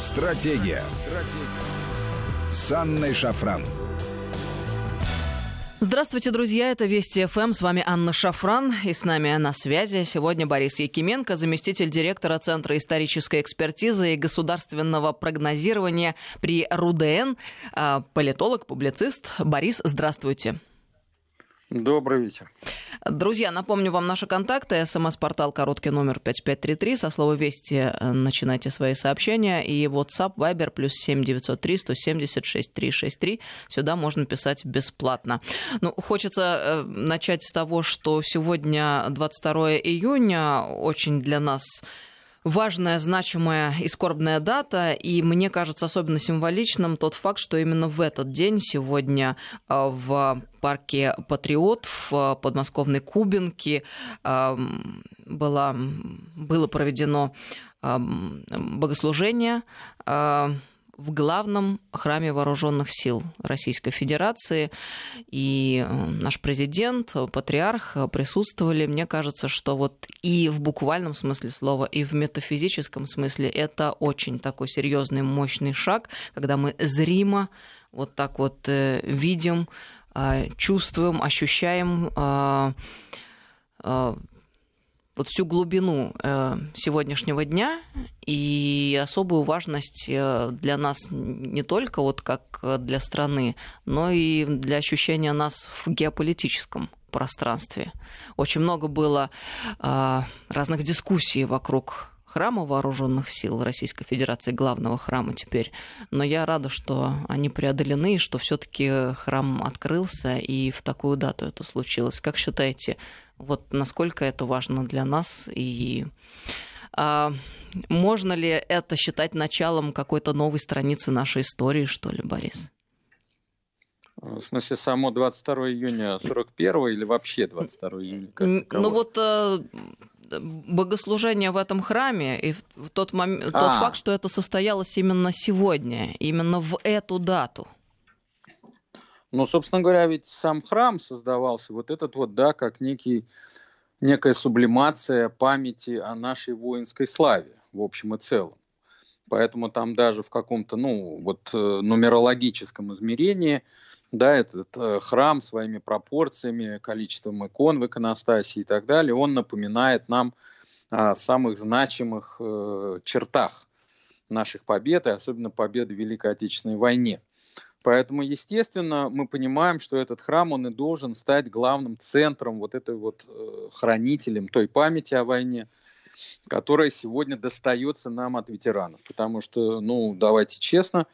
Стратегия. Стратегия. С Анной Шафран. Здравствуйте, друзья. Это Вести ФМ. С вами Анна Шафран. И с нами на связи сегодня Борис Якименко, заместитель директора Центра исторической экспертизы и государственного прогнозирования при РУДН, а, политолог, публицист. Борис, здравствуйте. Добрый вечер. Друзья, напомню вам наши контакты. СМС-портал короткий номер 5533. Со слова «Вести» начинайте свои сообщения. И WhatsApp, Viber, плюс 7903 176 363. Сюда можно писать бесплатно. Ну, хочется э, начать с того, что сегодня 22 июня. Очень для нас важная, значимая и скорбная дата, и мне кажется особенно символичным тот факт, что именно в этот день сегодня э, в парке Патриот в э, подмосковной Кубинке эм, было, было проведено эм, богослужение э, в главном храме вооруженных сил Российской Федерации. И э, наш президент, патриарх присутствовали. Мне кажется, что вот и в буквальном смысле слова, и в метафизическом смысле это очень такой серьезный, мощный шаг, когда мы зримо вот так вот э, видим, э, чувствуем, ощущаем вот всю глубину э, сегодняшнего дня и особую важность э, для нас не только вот как для страны, но и для ощущения нас в геополитическом пространстве. Очень много было э, разных дискуссий вокруг храма вооруженных сил Российской Федерации, главного храма теперь. Но я рада, что они преодолены, что все-таки храм открылся, и в такую дату это случилось. Как считаете, вот насколько это важно для нас и а, можно ли это считать началом какой-то новой страницы нашей истории, что ли, Борис? В смысле, само 22 июня 41 или вообще 22 июня? ну вот э, богослужение в этом храме и тот, момент, тот а. факт, что это состоялось именно сегодня, именно в эту дату – но, собственно говоря, ведь сам храм создавался вот этот вот, да, как некий, некая сублимация памяти о нашей воинской славе в общем и целом. Поэтому там даже в каком-то, ну, вот э, нумерологическом измерении, да, этот э, храм своими пропорциями, количеством икон в иконостасе и так далее, он напоминает нам о самых значимых э, чертах наших побед, и особенно победы в Великой Отечественной войне. Поэтому, естественно, мы понимаем, что этот храм, он и должен стать главным центром, вот этой вот э, хранителем той памяти о войне, которая сегодня достается нам от ветеранов. Потому что, ну, давайте честно,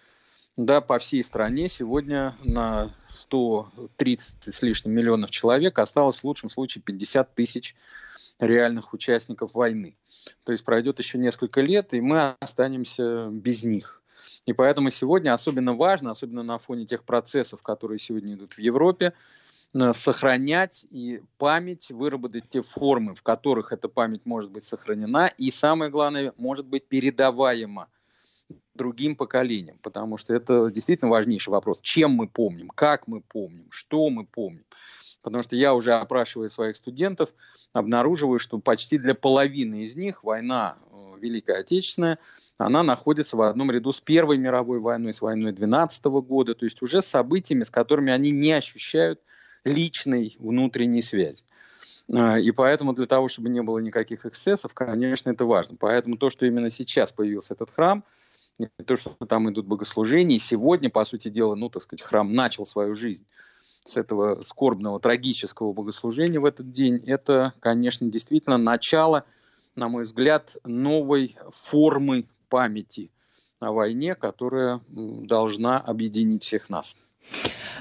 да, по всей стране сегодня на 130 с лишним миллионов человек осталось в лучшем случае 50 тысяч реальных участников войны. То есть пройдет еще несколько лет, и мы останемся без них. И поэтому сегодня особенно важно, особенно на фоне тех процессов, которые сегодня идут в Европе, э, сохранять и память, выработать те формы, в которых эта память может быть сохранена, и самое главное, может быть передаваема другим поколениям, потому что это действительно важнейший вопрос. Чем мы помним, как мы помним, что мы помним. Потому что я уже опрашивая своих студентов, обнаруживаю, что почти для половины из них война э, Великая Отечественная – она находится в одном ряду с Первой мировой войной, с войной 12 года, то есть уже событиями, с которыми они не ощущают личной внутренней связи. А, и поэтому для того, чтобы не было никаких эксцессов, конечно, это важно. Поэтому то, что именно сейчас появился этот храм, то, что там идут богослужения, и сегодня, по сути дела, ну, так сказать, храм начал свою жизнь с этого скорбного, трагического богослужения в этот день, это, конечно, действительно начало, на мой взгляд, новой формы памяти о войне, которая должна объединить всех нас.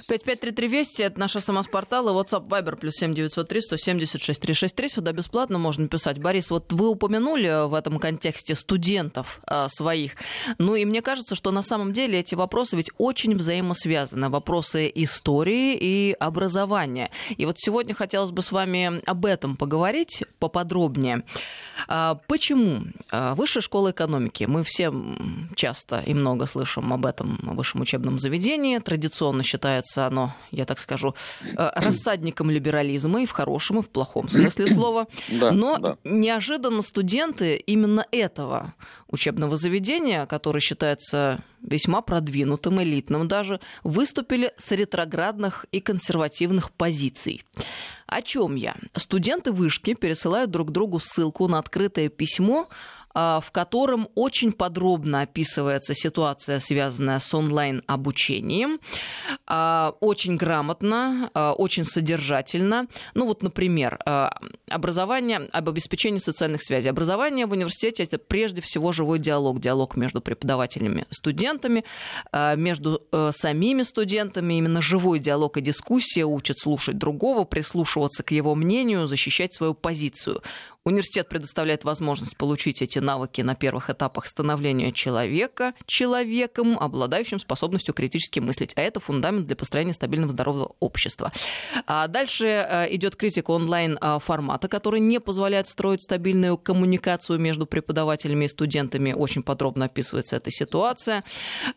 5533 Вести, это наша самоспортал, и WhatsApp Viber плюс 7903 176 363. Сюда бесплатно можно писать. Борис, вот вы упомянули в этом контексте студентов а, своих. Ну и мне кажется, что на самом деле эти вопросы ведь очень взаимосвязаны. Вопросы истории и образования. И вот сегодня хотелось бы с вами об этом поговорить поподробнее. А, почему а, Высшая школа экономики, мы все часто и много слышим об этом высшем учебном заведении, традиционно традиционно считается оно, я так скажу, э, рассадником либерализма и в хорошем, и в плохом смысле слова. Да, Но да. неожиданно студенты именно этого учебного заведения, которое считается весьма продвинутым, элитным даже, выступили с ретроградных и консервативных позиций. О чем я? Студенты вышки пересылают друг другу ссылку на открытое письмо в котором очень подробно описывается ситуация, связанная с онлайн-обучением. А, очень грамотно, а, очень содержательно. Ну вот, например, образование, об обеспечении социальных связей. Образование в университете – это прежде всего живой диалог. Диалог между преподавателями студентами, между э, самими студентами. Именно живой диалог и дискуссия учат слушать другого, прислушиваться к его мнению, защищать свою позицию. Университет предоставляет возможность получить эти навыки на первых этапах становления человека человеком, обладающим способностью критически мыслить. А это фундамент для построения стабильного здорового общества. А дальше э, идет критика онлайн-формата, который не позволяет строить стабильную коммуникацию между преподавателями и студентами. Очень подробно описывается эта ситуация.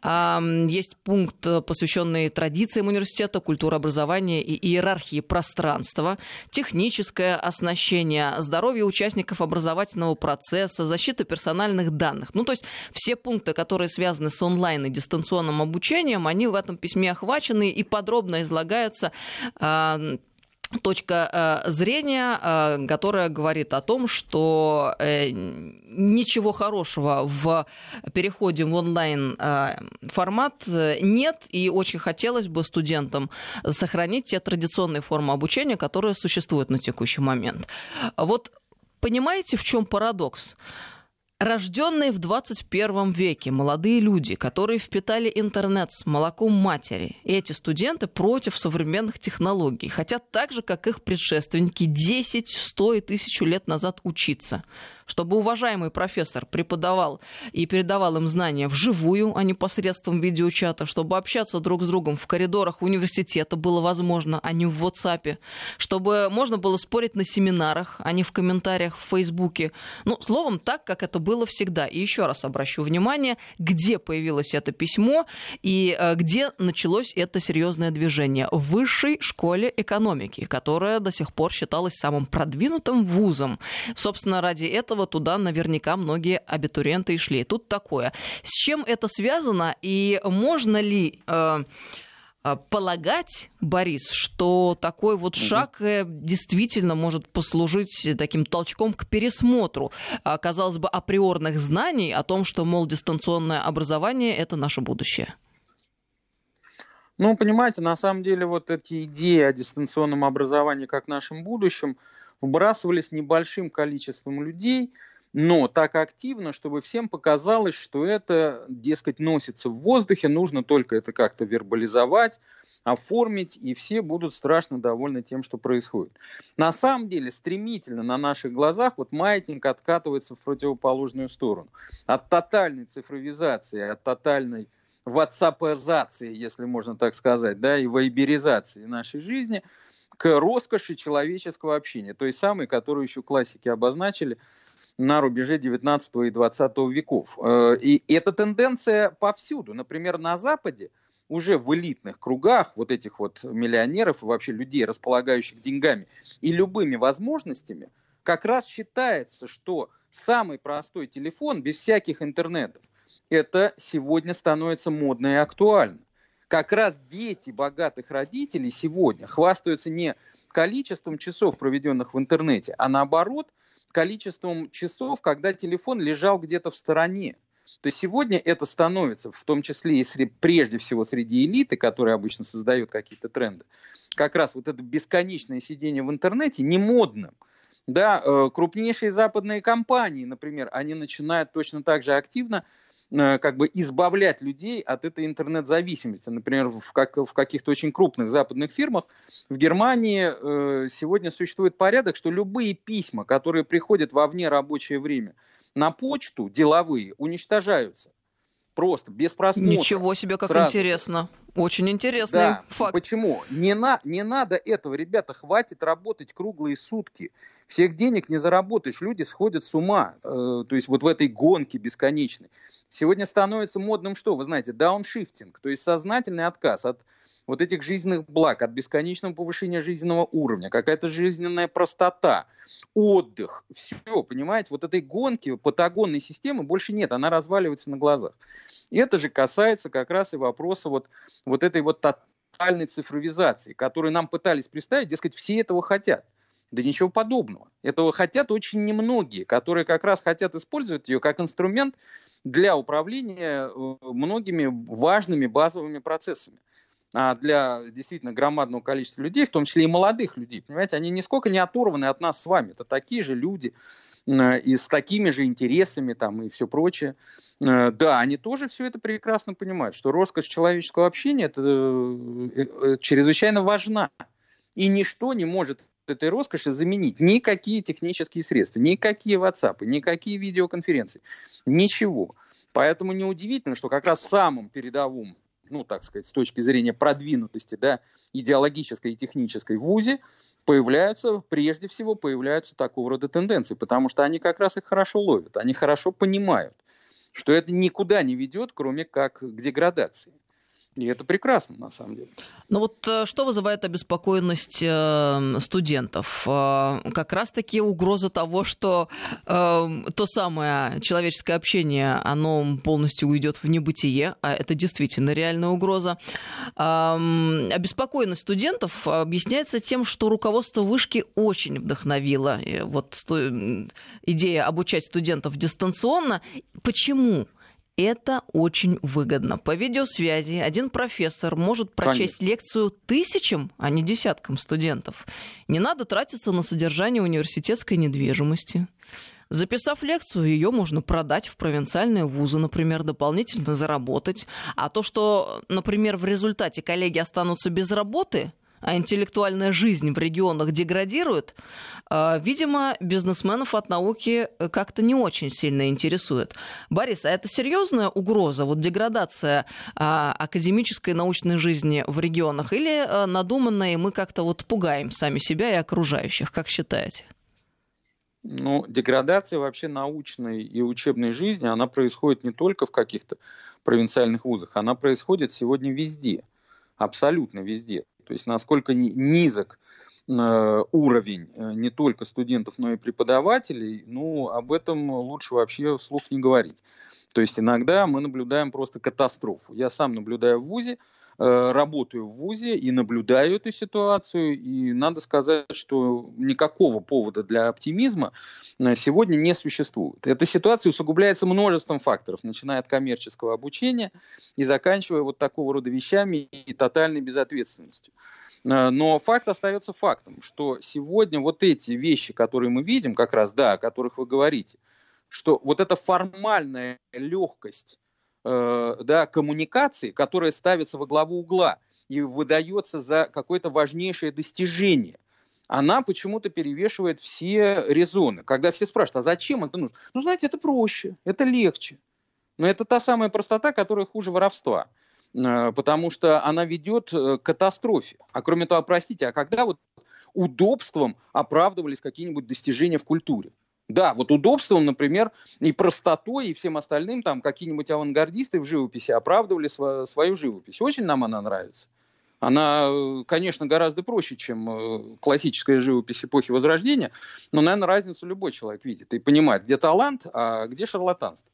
Есть пункт, посвященный традициям университета, культуре образования и иерархии пространства, техническое оснащение, здоровье учеников участников образовательного процесса, защита персональных данных. Ну, то есть все пункты, которые связаны с онлайн и дистанционным обучением, они в этом письме охвачены и подробно излагаются а, точка э, зрения, э, которая говорит о том, что э, ничего хорошего в переходе в онлайн формат нет, и очень хотелось бы студентам сохранить те традиционные формы обучения, которые существуют на текущий момент. Вот понимаете, в чем парадокс? Рожденные в 21 веке молодые люди, которые впитали интернет с молоком матери, эти студенты против современных технологий, хотят так же, как их предшественники, 10, 100 и 1000 лет назад учиться – чтобы уважаемый профессор преподавал и передавал им знания вживую, а не посредством видеочата, чтобы общаться друг с другом в коридорах университета было возможно, а не в WhatsApp, чтобы можно было спорить на семинарах, а не в комментариях в Фейсбуке. Ну, словом, так, как это было всегда. И еще раз обращу внимание, где появилось это письмо и э, где началось это серьезное движение. В высшей школе экономики, которая до сих пор считалась самым продвинутым вузом. Собственно, ради этого туда наверняка многие абитуриенты и шли. Тут такое. С чем это связано и можно ли э полагать, Борис, что такой вот шаг угу. действительно может послужить таким толчком к пересмотру, а, казалось бы, априорных знаний о том, что, мол, дистанционное образование – это наше будущее? Ну, понимаете, на самом деле вот эти идеи о дистанционном образовании как нашем будущем вбрасывались небольшим количеством людей, но так активно, чтобы всем показалось, что это, дескать, носится в воздухе, нужно только это как-то вербализовать, оформить, и все будут страшно довольны тем, что происходит. На самом деле, стремительно на наших глазах вот маятник откатывается в противоположную сторону. От тотальной цифровизации, от тотальной ватсапизации, если можно так сказать, да, и вайберизации нашей жизни к роскоши человеческого общения, той самой, которую еще классики обозначили на рубеже 19 и 20 веков. Э, и эта тенденция повсюду. Например, на Западе уже в элитных кругах вот этих вот миллионеров и вообще людей, располагающих деньгами и любыми возможностями, как раз считается, что самый простой телефон без всяких интернетов – это сегодня становится модно и актуально. Как раз дети богатых родителей сегодня хвастаются не количеством часов, проведенных в интернете, а наоборот, количеством часов, когда телефон лежал где-то в стороне. То сегодня это становится, в том числе и среди, прежде всего среди элиты, которые обычно создают какие-то тренды, как раз вот это бесконечное сидение в интернете не модным. Да, э, крупнейшие западные компании, например, они начинают точно так же активно как бы избавлять людей от этой интернет-зависимости. Например, в, как, в каких-то очень крупных западных фирмах в Германии э, сегодня существует порядок, что любые письма, которые приходят во вне рабочее время на почту, деловые, уничтожаются. Просто, без просмотра. Ничего себе, как сразу. интересно. Очень интересный да. факт. Почему? Не, на, не надо этого, ребята, хватит работать круглые сутки. Всех денег не заработаешь, люди сходят с ума. Э, то есть вот в этой гонке бесконечной. Сегодня становится модным что? Вы знаете, дауншифтинг, то есть сознательный отказ от вот этих жизненных благ, от бесконечного повышения жизненного уровня, какая-то жизненная простота, отдых, все, понимаете, вот этой гонки патагонной системы больше нет, она разваливается на глазах. И это же касается как раз и вопроса вот, вот этой вот тотальной цифровизации, которую нам пытались представить, дескать, все этого хотят. Да ничего подобного. Этого хотят очень немногие, которые как раз хотят использовать ее как инструмент для управления э, многими важными базовыми процессами для действительно громадного количества людей, в том числе и молодых людей, понимаете, они нисколько не оторваны от нас с вами. Это такие же люди и с такими же интересами там и все прочее. Э, да, они тоже все это прекрасно понимают, что роскошь человеческого общения это э, э, чрезвычайно важна. И ничто не может этой роскоши заменить никакие технические средства, никакие WhatsApp, никакие видеоконференции, ничего. Поэтому неудивительно, что как раз в самом передовом ну, так сказать, с точки зрения продвинутости, да, идеологической и технической в ВУЗе, появляются, прежде всего, появляются такого рода тенденции, потому что они как раз их хорошо ловят, они хорошо понимают, что это никуда не ведет, кроме как к деградации. И это прекрасно, на самом деле. Но вот э, что вызывает обеспокоенность э, студентов? Э, как раз-таки угроза того, что то самое человеческое общение, оно полностью уйдет в небытие, а это действительно реальная угроза. Обеспокоенность студентов объясняется тем, что руководство вышки очень вдохновило вот идея обучать студентов дистанционно. Почему? Это очень выгодно. По видеосвязи один профессор может прочесть Конечно. лекцию тысячам, а не десяткам студентов. Не надо тратиться на содержание университетской недвижимости. Записав лекцию, ее можно продать в провинциальные вузы, например, дополнительно заработать. А то, что, например, в результате коллеги останутся без работы – а интеллектуальная жизнь в регионах деградирует, а, видимо, бизнесменов от науки э, как-то не очень сильно интересует. Борис, а это серьезная угроза, вот деградация а, академической научной жизни в регионах, или а, надуманная, и мы как-то вот пугаем сами себя и окружающих, как считаете? Ну, деградация вообще научной и учебной жизни, она происходит не только в каких-то провинциальных вузах, она происходит сегодня везде, абсолютно везде. То есть насколько низок э, уровень э, не только студентов, но и преподавателей, ну, об этом лучше вообще вслух не говорить. То есть иногда мы наблюдаем просто катастрофу. Я сам наблюдаю в ВУЗе, Э, работаю в ВУЗе и наблюдаю эту ситуацию, и надо сказать, что никакого повода для оптимизма э, сегодня не существует. Эта ситуация усугубляется множеством факторов, начиная от коммерческого обучения и заканчивая вот такого рода вещами и тотальной безответственностью. Э, но факт остается фактом, что сегодня вот эти вещи, которые мы видим, как раз, да, о которых вы говорите, что вот эта формальная легкость э, да, коммуникации, которая ставится во главу угла и выдается за какое-то важнейшее достижение, она почему-то перевешивает все резоны. Когда все спрашивают, а зачем это нужно? Ну, знаете, это проще, это легче. Но это та самая простота, которая хуже воровства. Э, потому что она ведет э, к катастрофе. А кроме того, простите, а когда вот удобством оправдывались какие-нибудь достижения в культуре? Да, вот удобством, например, и простотой, и всем остальным, там какие-нибудь авангардисты в живописи оправдывали св- свою живопись. Очень нам она нравится. Она, конечно, гораздо проще, чем э, классическая живопись эпохи Возрождения, но, наверное, разницу любой человек видит и понимает, где талант, а где шарлатанство.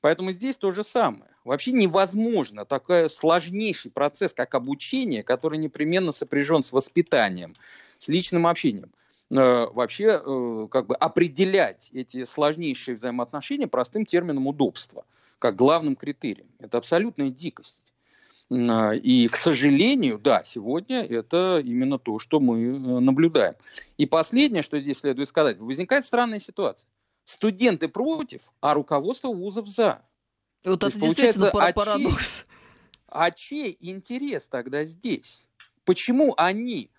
Поэтому здесь то же самое. Вообще невозможно такой сложнейший процесс, как обучение, который непременно сопряжен с воспитанием, с личным общением. Э, вообще э, как бы определять эти сложнейшие взаимоотношения простым термином удобства, как главным критерием. Это абсолютная дикость. Э, и, к сожалению, да, сегодня это именно то, что мы наблюдаем. И последнее, что здесь следует сказать, возникает странная ситуация. Студенты против, а руководство вузов за. Вот это действительно а парадокс. Чей, а чей интерес тогда здесь? Почему они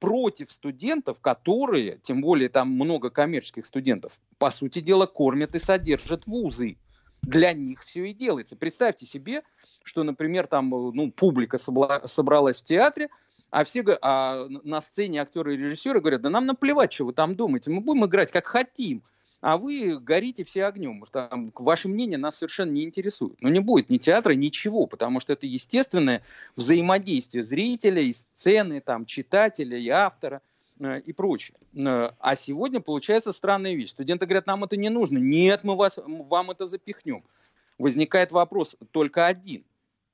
против студентов, которые, тем более там много коммерческих студентов, по сути дела, кормят и содержат вузы. Для них все и делается. Представьте себе, что, например, там ну, публика собралась в театре, а все а на сцене актеры и режиссеры говорят, да нам наплевать, что вы там думаете, мы будем играть как хотим а вы горите все огнем, потому что там, ваше мнение нас совершенно не интересует. Но не будет ни театра, ничего, потому что это естественное взаимодействие зрителя и сцены, там, читателя и автора э, и прочее. Э, а сегодня получается странная вещь. Студенты говорят, нам это не нужно. Нет, мы вас, вам это запихнем. Возникает вопрос только один.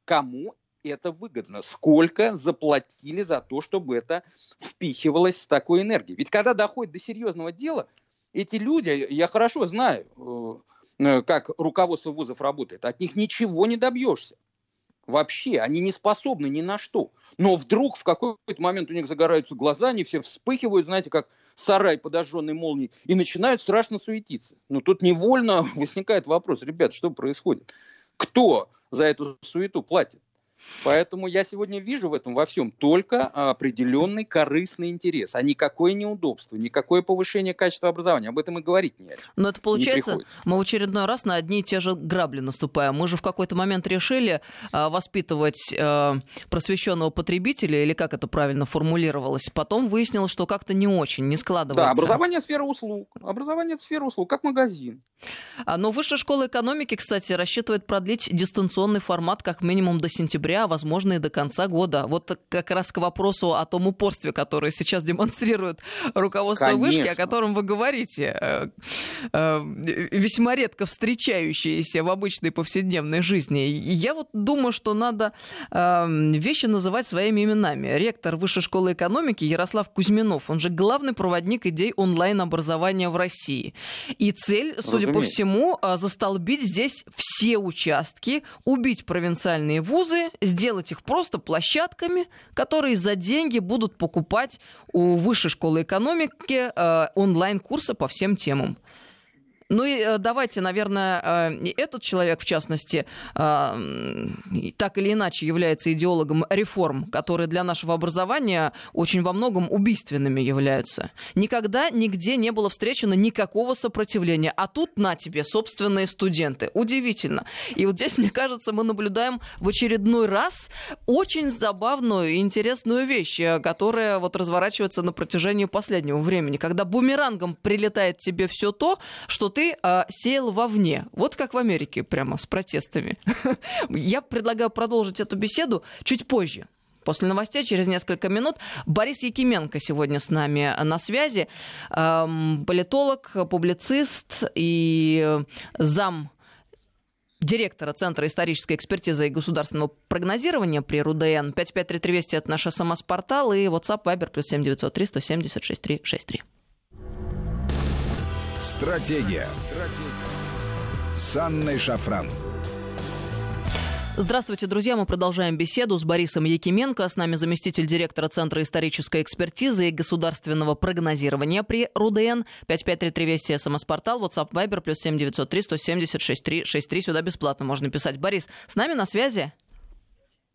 Кому это выгодно? Сколько заплатили за то, чтобы это впихивалось с такой энергией? Ведь когда доходит до серьезного дела – эти люди, я хорошо знаю, э, э, как руководство вузов работает, от них ничего не добьешься. Вообще, они не способны ни на что. Но вдруг в какой-то момент у них загораются глаза, они все вспыхивают, знаете, как сарай подожженный молнией, и начинают страшно суетиться. Но тут невольно возникает вопрос, ребят, что происходит? Кто за эту суету платит? Поэтому я сегодня вижу в этом во всем только определенный корыстный интерес, а никакое неудобство, никакое повышение качества образования. Об этом и говорить не. Но это получается, мы в очередной раз на одни и те же грабли наступаем. Мы же в какой-то момент решили а, воспитывать а, просвещенного потребителя, или как это правильно формулировалось. Потом выяснилось, что как-то не очень, не складывается. Да, образование сфера услуг. Образование сфера услуг, как магазин. А, но Высшая школа экономики, кстати, рассчитывает продлить дистанционный формат как минимум до сентября, а возможно и до конца года. Вот как раз к вопросу о том упорстве, которое сейчас демонстрирует руководство Конечно. вышки, о котором вы говорите, э, э, весьма редко встречающиеся в обычной повседневной жизни. Я вот думаю, что надо эм, вещи называть своими именами. Ректор Высшей школы экономики Ярослав Кузьминов, он же главный проводник идей онлайн-образования в России. И цель, судя Разумеется. по всему, э, застолбить здесь все участки, убить провинциальные вузы, сделать их просто площадками, которые за деньги будут покупать у высшей школы экономики э, онлайн-курсы по всем темам. Ну и э, давайте, наверное, э, этот человек, в частности, э, так или иначе является идеологом реформ, которые для нашего образования очень во многом убийственными являются. Никогда нигде не было встречено никакого сопротивления. А тут на тебе собственные студенты. Удивительно. И вот здесь, мне кажется, мы наблюдаем в очередной раз очень забавную и интересную вещь, которая вот разворачивается на протяжении последнего времени. Когда бумерангом прилетает тебе все то, что ты э, сеял вовне. Вот как в Америке прямо с протестами. Я предлагаю продолжить эту беседу чуть позже. После новостей через несколько минут Борис Якименко сегодня с нами на связи. Эм, политолог, публицист и зам директора Центра исторической экспертизы и государственного прогнозирования при РУДН. 553320 – это наш СМС-портал и WhatsApp Viber плюс 7903 176 363. Стратегия. Стратегия. С Анной Шафран. Здравствуйте, друзья. Мы продолжаем беседу с Борисом Якименко. С нами заместитель директора Центра исторической экспертизы и государственного прогнозирования при РУДН. 5533 Вести, СМС-портал, WhatsApp, Viber, плюс 7903 176 363. Сюда бесплатно можно писать. Борис, с нами на связи?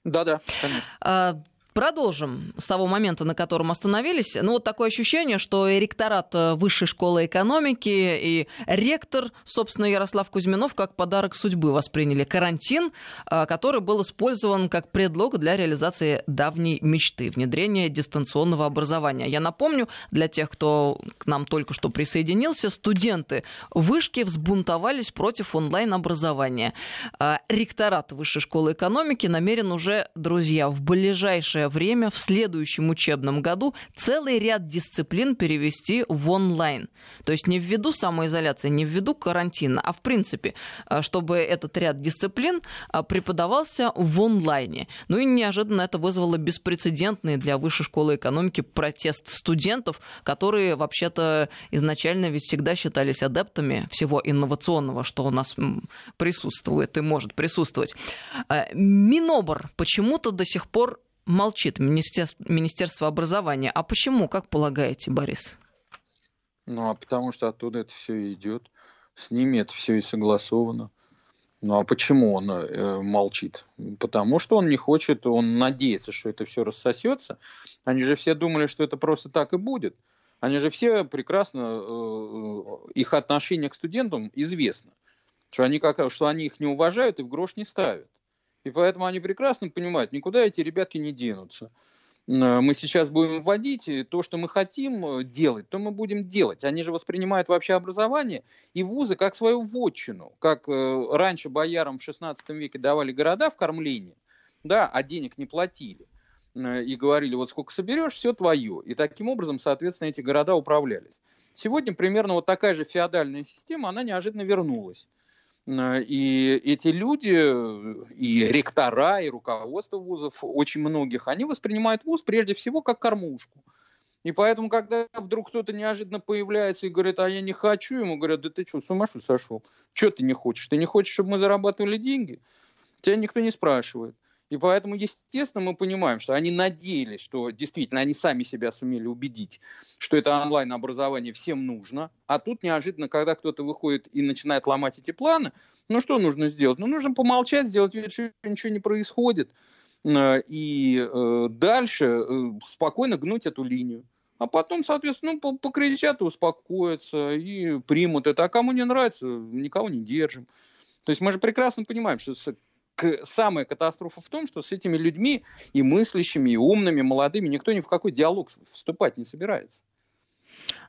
Да-да, конечно. Продолжим с того момента, на котором остановились. Ну, вот такое ощущение, что и ректорат э, Высшей школы экономики, и ректор, собственно, Ярослав Кузьминов, как подарок судьбы восприняли карантин, э, который был использован как предлог для реализации давней мечты – внедрения дистанционного образования. Я напомню, для тех, кто к нам только что присоединился, студенты вышки взбунтовались против онлайн-образования. Э, ректорат Высшей школы экономики намерен уже, друзья, в ближайшее время, в следующем учебном году, целый ряд дисциплин перевести в онлайн. То есть не ввиду самоизоляции, не ввиду карантина, а в принципе, э, чтобы этот ряд дисциплин э, преподавался в онлайне. Ну и неожиданно это вызвало беспрецедентный для Высшей школы экономики протест студентов, которые вообще-то изначально ведь всегда считались адептами всего инновационного, что у нас присутствует и может присутствовать. Э, Минобр почему-то до сих пор молчит Министерство, Министерство образования. А почему, как полагаете, Борис? Ну, а потому что оттуда это все идет. С ними это все и согласовано. Ну а почему он э, молчит? Потому что он не хочет, он надеется, что это все рассосется. Они же все думали, что это просто так и будет. Они же все прекрасно, э, их отношение к студентам известно. что они, как, что они их не уважают и в грош не ставят. И поэтому они прекрасно понимают, никуда эти ребятки не денутся. Мы сейчас будем вводить то, что мы хотим э, делать, то мы будем делать. Они же воспринимают вообще образование и вузы как свою вотчину. Как э, раньше боярам в 16 веке давали города в кормление, да, а денег не платили. Э, и говорили, вот сколько соберешь, все твое. И таким образом, соответственно, эти города управлялись. Сегодня примерно вот такая же феодальная система, она неожиданно вернулась. Э, и эти люди, и ректора, и руководство вузов, очень многих, они воспринимают вуз прежде всего как кормушку. И поэтому, когда вдруг кто-то неожиданно появляется и говорит, а я не хочу, ему говорят, да ты что, с ума сошел? Что ты не хочешь? Ты не хочешь, чтобы мы зарабатывали деньги? Тебя никто не спрашивает. И поэтому, естественно, мы понимаем, что они надеялись, что действительно они сами себя сумели убедить, что это онлайн-образование всем нужно. А тут неожиданно, когда кто-то выходит и начинает ломать эти планы, ну что нужно сделать? Ну нужно помолчать, сделать вид, что ничего не происходит. Э, и э, дальше э, спокойно гнуть эту линию. А потом, соответственно, ну, покричат и успокоятся, и примут это. А кому не нравится, никого не держим. То есть мы же прекрасно понимаем, что самая катастрофа в том, что с этими людьми и мыслящими, и умными, молодыми никто ни в какой диалог вступать не собирается.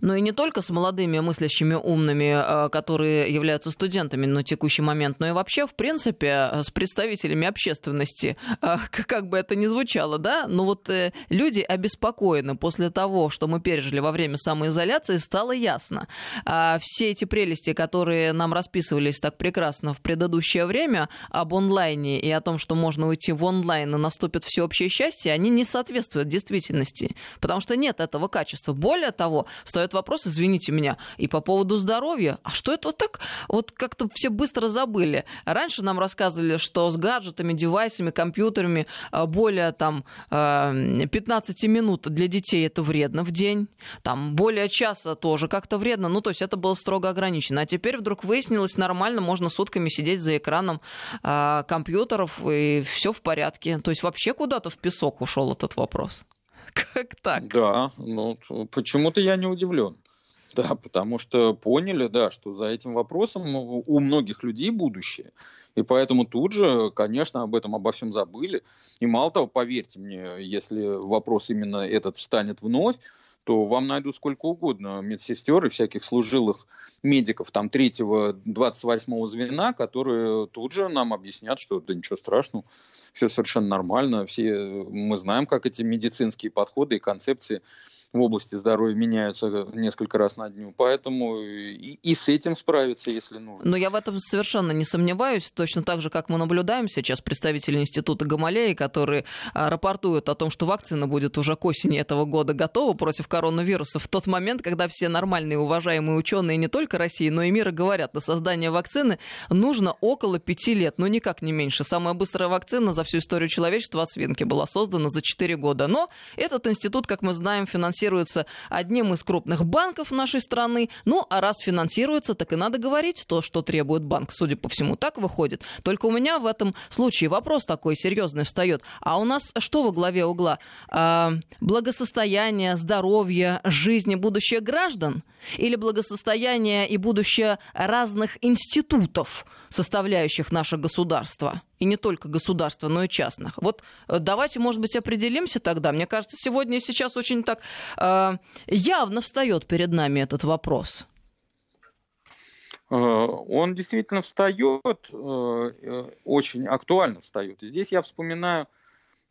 Но и не только с молодыми мыслящими умными, э, которые являются студентами на текущий момент, но и вообще, в принципе, с представителями общественности, э, как бы это ни звучало, да, но вот э, люди обеспокоены после того, что мы пережили во время самоизоляции, стало ясно. А все эти прелести, которые нам расписывались так прекрасно в предыдущее время об онлайне и о том, что можно уйти в онлайн и наступит всеобщее счастье, они не соответствуют действительности, потому что нет этого качества. Более того, встает вопрос, извините меня, и по поводу здоровья. А что это так? Вот как-то все быстро забыли. Раньше нам рассказывали, что с гаджетами, девайсами, компьютерами а, более там 15 а, минут для детей это вредно в день. Там более часа тоже как-то вредно. Ну, то есть это было строго ограничено. А теперь вдруг выяснилось, нормально, можно сутками сидеть за экраном э, компьютеров, и все в порядке. То есть вообще куда-то в песок ушел этот вопрос. Как так? Да, ну почему-то я не удивлен. Да, потому что поняли, да, что за этим вопросом у многих людей будущее. И поэтому тут же, конечно, об этом обо всем забыли. И мало того, поверьте мне, если вопрос именно этот встанет вновь, то вам найдут сколько угодно медсестер и всяких служилых медиков там третьего, 28 звена, которые тут же нам объяснят, что да ничего страшного, все совершенно нормально, все мы знаем, как эти медицинские подходы и концепции в области здоровья меняются несколько раз на дню, поэтому и, и с этим справиться, если нужно. Но я в этом совершенно не сомневаюсь, точно так же, как мы наблюдаем сейчас представители Института Гамалеи, которые а, рапортуют о том, что вакцина будет уже к осени этого года готова против коронавируса в тот момент, когда все нормальные уважаемые ученые не только России, но и мира говорят, на создание вакцины нужно около пяти лет, но никак не меньше. Самая быстрая вакцина за всю историю человечества от свинки была создана за четыре года. Но этот институт, как мы знаем, финансирует финансируется одним из крупных банков нашей страны. Ну, а раз финансируется, так и надо говорить то, что требует банк. Судя по всему, так выходит. Только у меня в этом случае вопрос такой серьезный встает. А у нас что во главе угла? А, благосостояние, здоровье, жизнь и будущее граждан? Или благосостояние и будущее разных институтов, составляющих наше государство? И не только государства, но и частных. Вот э, давайте, может быть, определимся тогда. Мне кажется, сегодня и сейчас очень так э, явно встает перед нами этот вопрос. Э, он действительно встает, э, очень актуально встает. Здесь я вспоминаю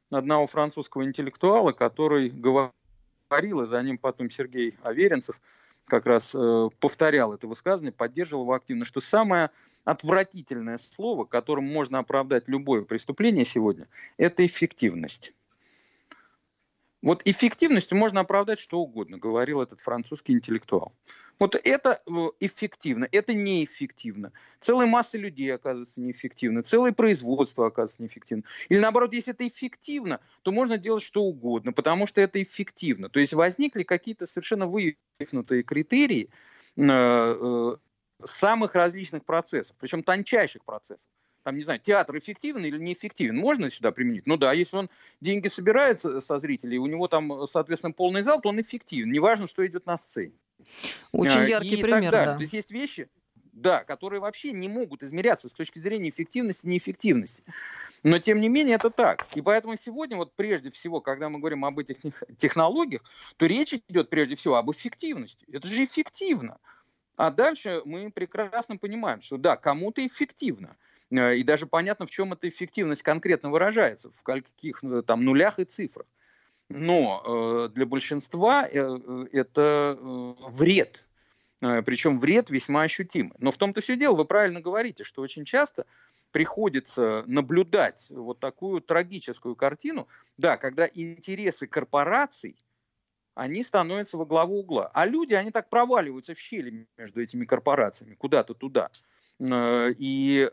одного французского интеллектуала, который говорил, и за ним потом Сергей Аверинцев – как раз э, повторял это высказывание, поддерживал его активно, что самое отвратительное слово, которым можно оправдать любое преступление сегодня, это эффективность. Вот эффективностью можно оправдать что угодно, говорил этот французский интеллектуал. Вот это э, эффективно, это неэффективно. Целая масса людей оказывается неэффективно, целое производство оказывается неэффективно. Или наоборот, если это эффективно, то можно делать что угодно, потому что это эффективно. То есть возникли какие-то совершенно вывихнутые критерии э, э, самых различных процессов, причем тончайших процессов там, не знаю, театр эффективен или неэффективен, можно сюда применить? Ну да, если он деньги собирает со зрителей, у него там, соответственно, полный зал, то он эффективен. Неважно, что идет на сцене. Очень а, яркий и пример, да. То есть есть вещи, да, которые вообще не могут измеряться с точки зрения эффективности и неэффективности. Но тем не менее это так. И поэтому сегодня, вот прежде всего, когда мы говорим об этих технологиях, то речь идет прежде всего об эффективности. Это же эффективно. А дальше мы прекрасно понимаем, что да, кому-то эффективно. Э, и даже понятно, в чем эта эффективность конкретно выражается, в каких э, там нулях и цифрах. Но э, для большинства это вред причем вред весьма ощутимый. Но в том-то все дело, вы правильно говорите, что очень часто приходится наблюдать вот такую трагическую картину, да, когда интересы корпораций, они становятся во главу угла. А люди, они так проваливаются в щели между этими корпорациями, куда-то туда. И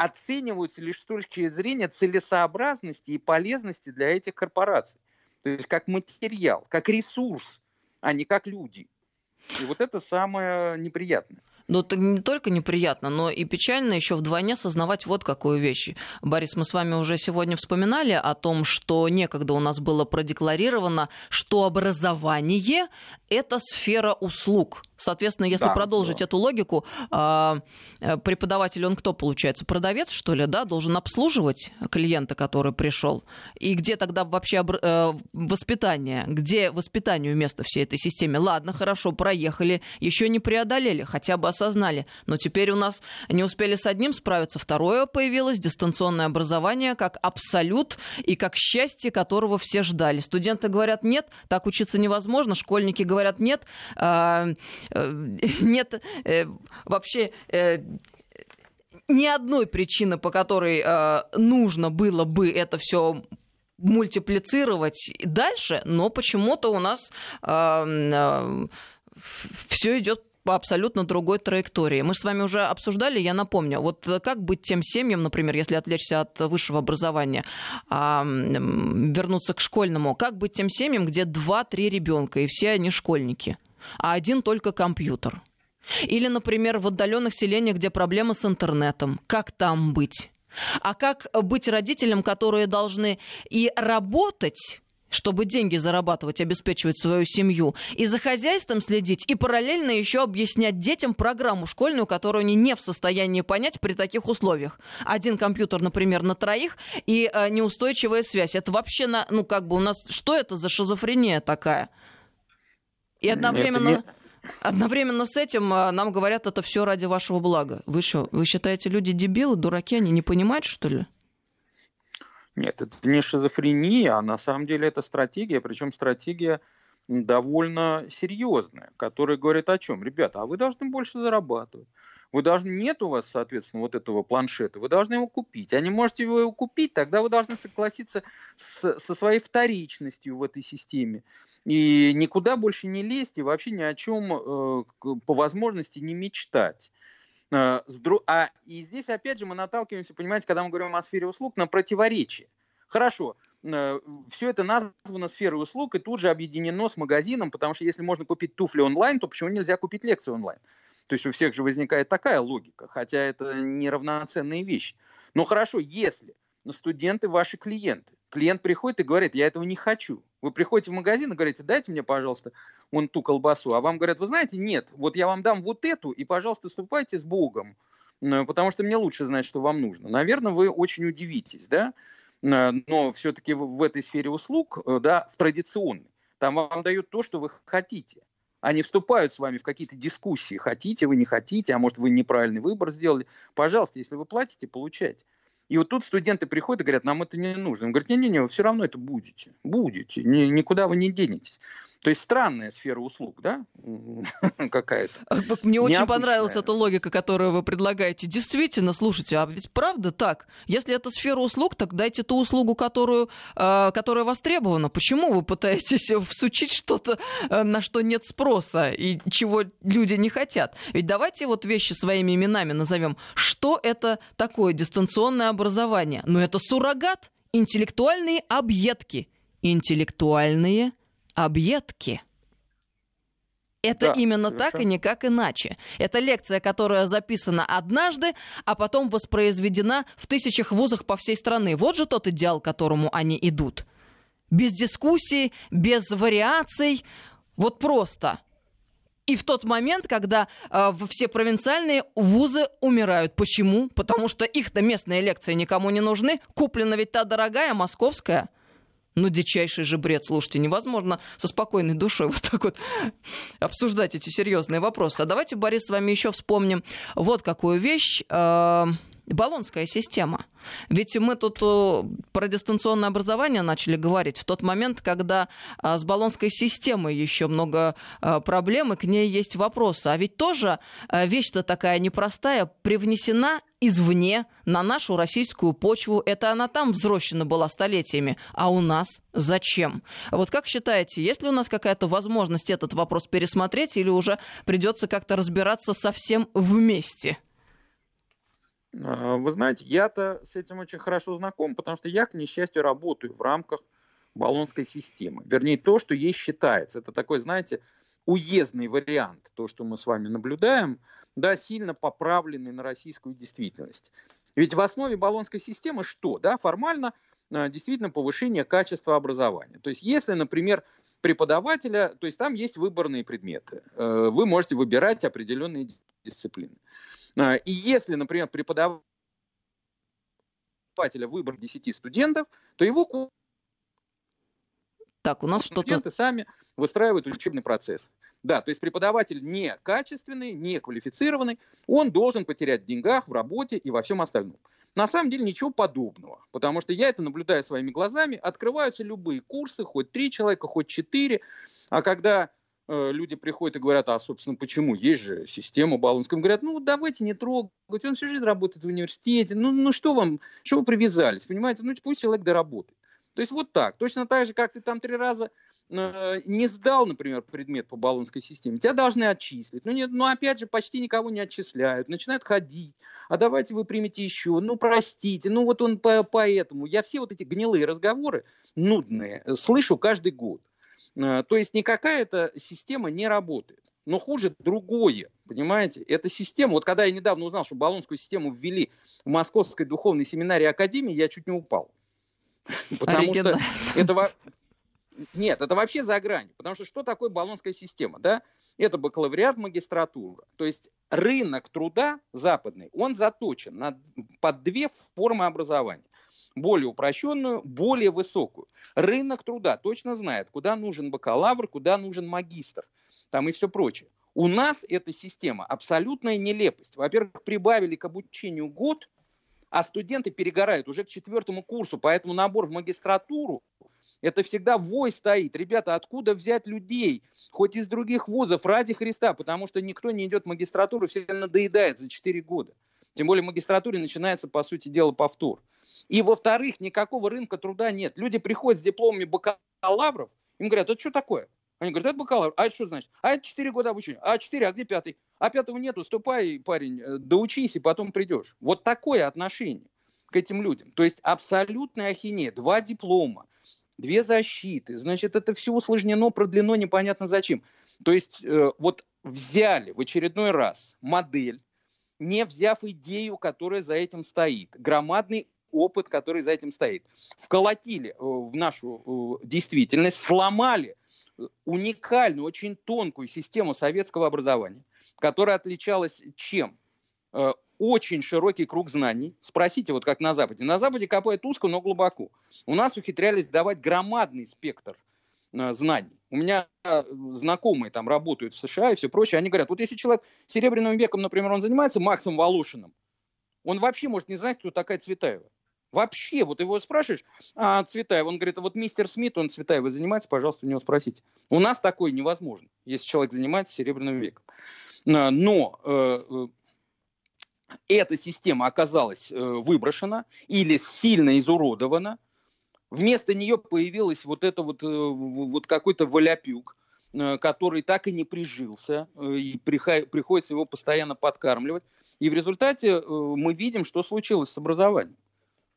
оцениваются лишь с точки зрения целесообразности и полезности для этих корпораций. То есть как материал, как ресурс, а не как люди. И вот это самое неприятное. Но это не только неприятно, но и печально еще вдвойне осознавать вот какую вещь. Борис, мы с вами уже сегодня вспоминали о том, что некогда у нас было продекларировано, что образование – это сфера услуг. Соответственно, если да, продолжить да. эту логику, а, э, преподаватель, он кто получается? Продавец, что ли, да? Должен обслуживать клиента, который пришел. И где тогда вообще э, воспитание? Где воспитанию место всей этой системе? Ладно, хорошо, проехали, еще не преодолели, хотя бы осознали. Но теперь у нас не успели с одним справиться, второе появилось, дистанционное образование как абсолют и как счастье, которого все ждали. Студенты говорят, нет, так учиться невозможно, школьники говорят, нет, а, нет э, вообще э, ни одной причины, по которой нужно было бы это все мультиплицировать дальше, но почему-то у нас все идет по абсолютно другой траектории. Мы с вами уже обсуждали, я напомню, вот как быть тем семьям, например, если отвлечься от высшего образования, а, вернуться к школьному, как быть тем семьям, где 2-3 ребенка, и все они школьники, а один только компьютер? Или, например, в отдаленных селениях, где проблемы с интернетом, как там быть? А как быть родителям, которые должны и работать, чтобы деньги зарабатывать, обеспечивать свою семью, и за хозяйством следить, и параллельно еще объяснять детям программу школьную, которую они не в состоянии понять при таких условиях. Один компьютер, например, на троих, и э, неустойчивая связь. Это вообще, на, ну как бы у нас, что это за шизофрения такая? И одновременно... Не... Одновременно с этим э, нам говорят, это все ради вашего блага. Вы что, вы считаете, люди дебилы, дураки, они не понимают, что ли? Нет, это не шизофрения, а на самом деле это стратегия, причем стратегия довольно серьезная, которая говорит о чем? Ребята, а вы должны больше зарабатывать. Вы должны, нет у вас, соответственно, вот этого планшета, вы должны его купить. А не можете его купить, тогда вы должны согласиться с, со своей вторичностью в этой системе. И никуда больше не лезть и вообще ни о чем э, по возможности не мечтать. Э, а и здесь, опять же, мы наталкиваемся, понимаете, когда мы говорим о сфере услуг, на противоречие. Хорошо, все это названо сферой услуг и тут же объединено с магазином, потому что если можно купить туфли онлайн, то почему нельзя купить лекцию онлайн? То есть у всех же возникает такая логика, хотя это неравноценные вещи. Но хорошо, если студенты ваши клиенты, клиент приходит и говорит, я этого не хочу. Вы приходите в магазин и говорите, дайте мне, пожалуйста, вон ту колбасу. А вам говорят, вы знаете, нет, вот я вам дам вот эту, и, пожалуйста, ступайте с Богом, потому что мне лучше знать, что вам нужно. Наверное, вы очень удивитесь, да? Но все-таки в этой сфере услуг, э, да, в традиционной, там вам дают то, что вы хотите. Они вступают с вами в какие-то дискуссии, хотите вы, не хотите, а может вы неправильный выбор сделали. Пожалуйста, если вы платите, получайте. И вот тут студенты приходят и говорят, нам это не нужно. Он говорит, не-не-не, вы все равно это будете. Будете, ни, никуда вы не денетесь. То есть странная сфера услуг, да, какая-то. Мне очень понравилась эта логика, которую вы предлагаете. Действительно, слушайте, а ведь правда так? Если это сфера услуг, так дайте ту услугу, которую, э, которая востребована. Почему вы пытаетесь всучить что-то, э, на что нет спроса и чего люди не хотят? Ведь давайте вот вещи своими именами назовем. Что это такое дистанционное образование? Ну, это суррогат, интеллектуальные объедки. Интеллектуальные объедки. Это да, именно совершенно. так и никак иначе. Это лекция, которая записана однажды, а потом воспроизведена в тысячах вузах по всей стране. Вот же тот идеал, к которому они идут. Без дискуссий, без вариаций, вот просто. и в тот момент, когда э, все провинциальные вузы умирают. Почему? Потому что их-то местные лекции никому не нужны. Куплена ведь та дорогая, московская. Ну, дичайший же бред, слушайте, невозможно со спокойной душой вот так вот обсуждать эти серьезные вопросы. А давайте, Борис, с вами еще вспомним вот какую вещь. Болонская система. Ведь мы тут э, про дистанционное образование начали говорить в тот момент, когда а, с баллонской системой еще много а, проблем, и к ней есть вопросы. А ведь тоже а, вещь-то такая непростая, привнесена извне на нашу российскую почву. Это она там взрощена была столетиями. А у нас зачем? Вот как считаете, есть ли у нас какая-то возможность этот вопрос пересмотреть или уже придется как-то разбираться совсем вместе? А, вы знаете, я-то с этим очень хорошо знаком, потому что я, к несчастью, работаю в рамках баллонской системы. Вернее, то, что ей считается. Это такой, знаете, уездный вариант, то, что мы с вами наблюдаем, да, сильно поправленный на российскую действительность. Ведь в основе баллонской системы что? Да, формально а, действительно повышение качества образования. То есть, если, например, преподавателя, то есть там есть выборные предметы, э, вы можете выбирать определенные дисциплины. А, и если, например, преподавателя выбор 10 студентов, то его так, у нас что-то... Студенты сами выстраивают учебный процесс. Да, то есть преподаватель не качественный, не квалифицированный, он должен потерять в деньгах, в работе и во всем остальном. На самом деле ничего подобного, потому что я это наблюдаю своими глазами. Открываются любые курсы, хоть три человека, хоть четыре, а когда люди приходят и говорят, а, собственно, почему? Есть же система Баллонская. говорят, ну, давайте не трогать, он всю жизнь работает в университете, ну, ну что вам, что вы привязались, понимаете? Ну, пусть человек доработает. То есть вот так. Точно так же, как ты там три раза э, не сдал, например, предмет по баллонской системе, тебя должны отчислить. Ну, нет, ну, опять же, почти никого не отчисляют, начинают ходить. А давайте вы примете еще, ну, простите, ну, вот он по поэтому. Я все вот эти гнилые разговоры, нудные, слышу каждый год. Э, то есть никакая эта система не работает. Но хуже другое, понимаете? Эта система, вот когда я недавно узнал, что баллонскую систему ввели в Московской духовной семинарии Академии, я чуть не упал. Потому что это... Нет, это вообще за гранью. Потому что что такое баллонская система? Да? Это бакалавриат, магистратура. То есть рынок труда западный, он заточен на, под две формы образования более упрощенную, более высокую. Рынок труда точно знает, куда нужен бакалавр, куда нужен магистр, там и все прочее. У нас эта система абсолютная нелепость. Во-первых, прибавили к обучению год, а студенты перегорают уже к четвертому курсу, поэтому набор в магистратуру это всегда вой стоит. Ребята, откуда взять людей? Хоть из других вузов, ради Христа, потому что никто не идет в магистратуру, все надоедает за 4 года. Тем более в магистратуре начинается, по сути дела, повтор. И, во-вторых, никакого рынка труда нет. Люди приходят с дипломами бакалавров, им говорят, это что такое? Они говорят, это бакалавр. А это что значит? А это 4 года обучения. А 4, а где пятый? А пятого нету, ступай, парень, э, доучись, и потом придешь. Вот такое отношение к этим людям. То есть абсолютная ахинея. Два диплома, две защиты. Значит, это все усложнено, продлено, непонятно зачем. То есть э, вот взяли в очередной раз модель, не взяв идею, которая за этим стоит. Громадный опыт, который за этим стоит. Вколотили э, в нашу э, действительность, сломали э, уникальную, очень тонкую систему советского образования, которая отличалась чем? Очень широкий круг знаний. Спросите, вот как на Западе. На Западе копают узко, но глубоко. У нас ухитрялись давать громадный спектр знаний. У меня знакомые там работают в США и все прочее. Они говорят, вот если человек серебряным веком, например, он занимается Максом Волошиным, он вообще может не знать, кто такая Цветаева. Вообще, вот его спрашиваешь, а Цветаев, он говорит, вот мистер Смит, он Цветаева занимается, пожалуйста, у него спросите. У нас такое невозможно, если человек занимается Серебряным веком. Но э, э, эта система оказалась э, выброшена или сильно изуродована. Вместо нее появилась вот это вот, вот какой-то валяпюк, который так и не прижился, и приходится его постоянно подкармливать. И в результате мы видим, что случилось с образованием.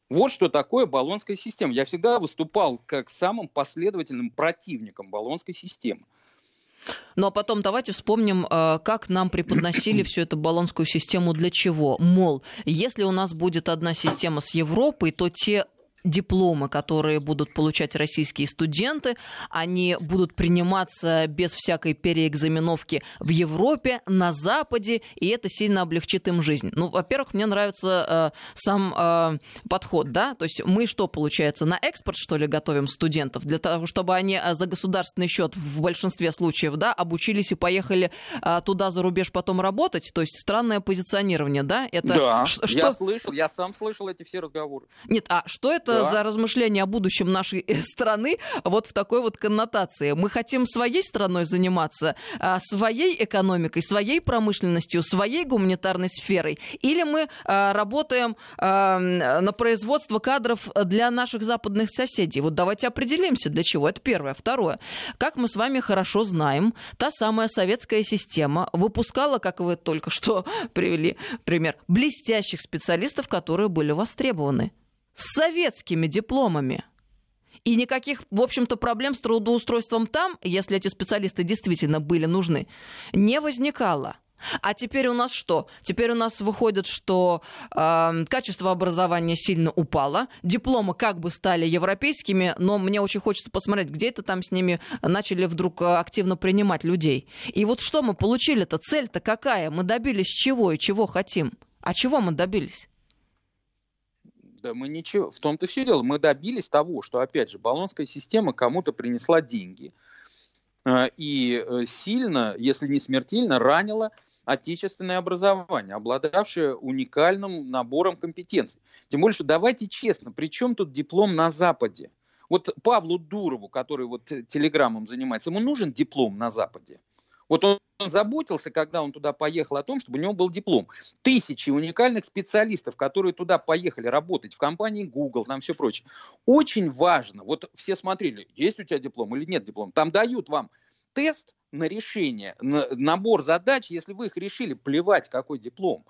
Вот что такое баллонская система. Я всегда выступал как самым последовательным противником баллонской системы. Ну а потом давайте вспомним, э, как нам преподносили всю эту баллонскую систему для чего. Мол, если у нас будет одна система с Европой, то те дипломы, которые будут получать российские студенты, они будут приниматься без всякой переэкзаменовки в Европе, на Западе, и это сильно облегчит им жизнь. Ну, во-первых, мне нравится э, сам э, подход, да, то есть мы что, получается, на экспорт, что ли, готовим студентов, для того, чтобы они э, за государственный счет в большинстве случаев, да, обучились и поехали э, туда за рубеж потом работать, то есть странное позиционирование, да? Это да, что... я слышал, я сам слышал эти все разговоры. Нет, а что это да. за размышления о будущем нашей э, страны вот в такой вот коннотации? Мы хотим своей страной заниматься, а, своей экономикой, своей промышленностью, своей гуманитарной сферой? Или мы а, работаем а, на производство кадров для наших западных соседей? Вот давайте определимся, для чего. Это первое. Второе. Как мы с вами хорошо знаем, та самая советская система выпускала, как вы только что привели пример, блестящих специалистов, которые были востребованы с советскими дипломами. И никаких, в общем-то, проблем с трудоустройством там, если эти специалисты действительно были нужны, не возникало. А теперь у нас что? Теперь у нас выходит, что э, качество образования сильно упало, дипломы как бы стали европейскими, но мне очень хочется посмотреть, где это там с ними начали вдруг э, активно принимать людей. И вот что мы получили-то? Цель-то какая? Мы добились чего и чего хотим? А чего мы добились? Да мы ничего, в том-то все дело. Мы добились того, что, опять же, баллонская система кому-то принесла деньги э, и э, сильно, если не смертельно, ранила отечественное образование, обладавшее уникальным набором компетенций. Тем более, что давайте честно, при чем тут диплом на Западе? Вот Павлу Дурову, который вот телеграммом занимается, ему нужен диплом на Западе? Вот он, он заботился, когда он туда поехал, о том, чтобы у него был диплом. Тысячи уникальных специалистов, которые туда поехали работать в компании Google, там все прочее. Очень важно, вот все смотрели, есть у тебя диплом или нет диплома. Там дают вам тест на решение, на набор задач, если вы их решили, плевать, какой диплом.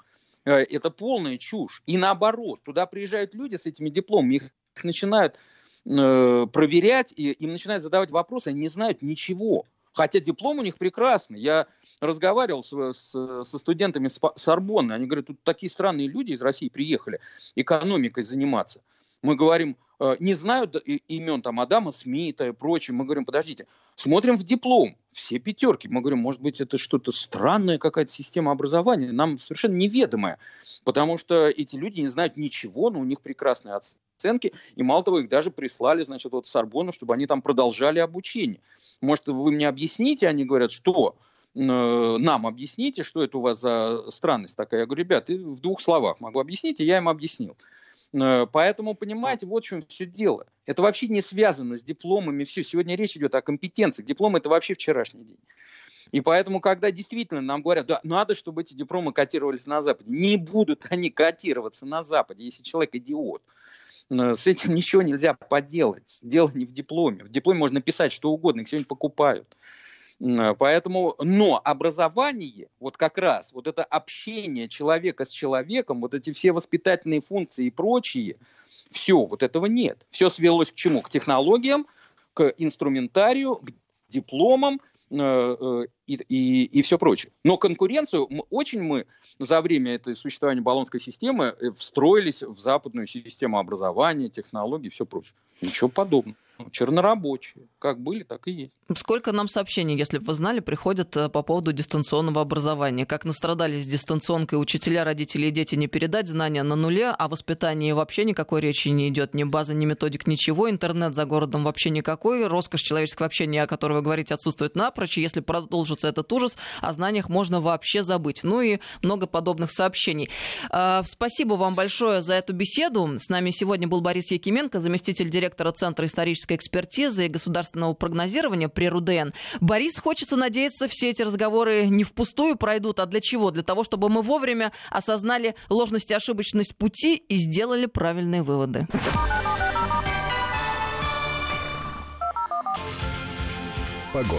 Э, это полная чушь. И наоборот, туда приезжают люди с этими дипломами, их начинают э, проверять, и им начинают задавать вопросы, они не знают ничего. Хотя диплом у них прекрасный. Я разговаривал с, с, со студентами с Сорбонны. Они говорят, тут такие странные люди из России приехали экономикой заниматься. Мы говорим, не знаю имен там Адама Смита и прочее. Мы говорим, подождите, смотрим в диплом, все пятерки. Мы говорим, может быть, это что-то странная какая-то система образования, нам совершенно неведомая. Потому что эти люди не знают ничего, но у них прекрасные оценки. И мало того, их даже прислали, значит, вот в Сорбонну, чтобы они там продолжали обучение. Может, вы мне объясните? Они говорят, что? Э, нам объясните, что это у вас за странность такая. Я говорю, ребят, в двух словах могу объяснить, и я им объяснил. Э, поэтому, понимаете, вот в чем все дело. Это вообще не связано с дипломами. Все, сегодня речь идет о компетенциях. Диплом это вообще вчерашний день. И поэтому, когда действительно нам говорят, да, надо, чтобы эти дипломы котировались на Западе, не будут они котироваться на Западе, если человек идиот. Э, с этим ничего нельзя поделать. Дело не в дипломе. В дипломе можно писать что угодно, их сегодня покупают. Э, поэтому, но образование, вот как раз, вот это общение человека с человеком, вот эти все воспитательные функции и прочие, все, вот этого нет. Все свелось к чему? К технологиям, к инструментарию, к дипломам, Э, э, и, и, и все прочее. Но конкуренцию очень мы за время этой существования баллонской системы э, встроились в западную систему образования, технологий и все прочее. Ничего подобного. Чернорабочие. Как были, так и есть. Сколько нам сообщений, если бы вы знали, приходят э, по поводу дистанционного образования? Как настрадались дистанционкой учителя, родители и дети не передать знания на нуле, а воспитании вообще никакой речи не идет. Ни базы, ни методик, ничего. Интернет за городом вообще никакой. Роскошь человеческого общения, о которой вы говорите, отсутствует напрочь. Если продолжится этот ужас, о знаниях можно вообще забыть. Ну и много подобных сообщений. А, спасибо вам большое за эту беседу. С нами сегодня был Борис Якименко, заместитель директора Центра исторической экспертизы и государственного прогнозирования при РУДН. Борис, хочется надеяться, все эти разговоры не впустую пройдут. А для чего? Для того, чтобы мы вовремя осознали ложность и ошибочность пути и сделали правильные выводы. Погода.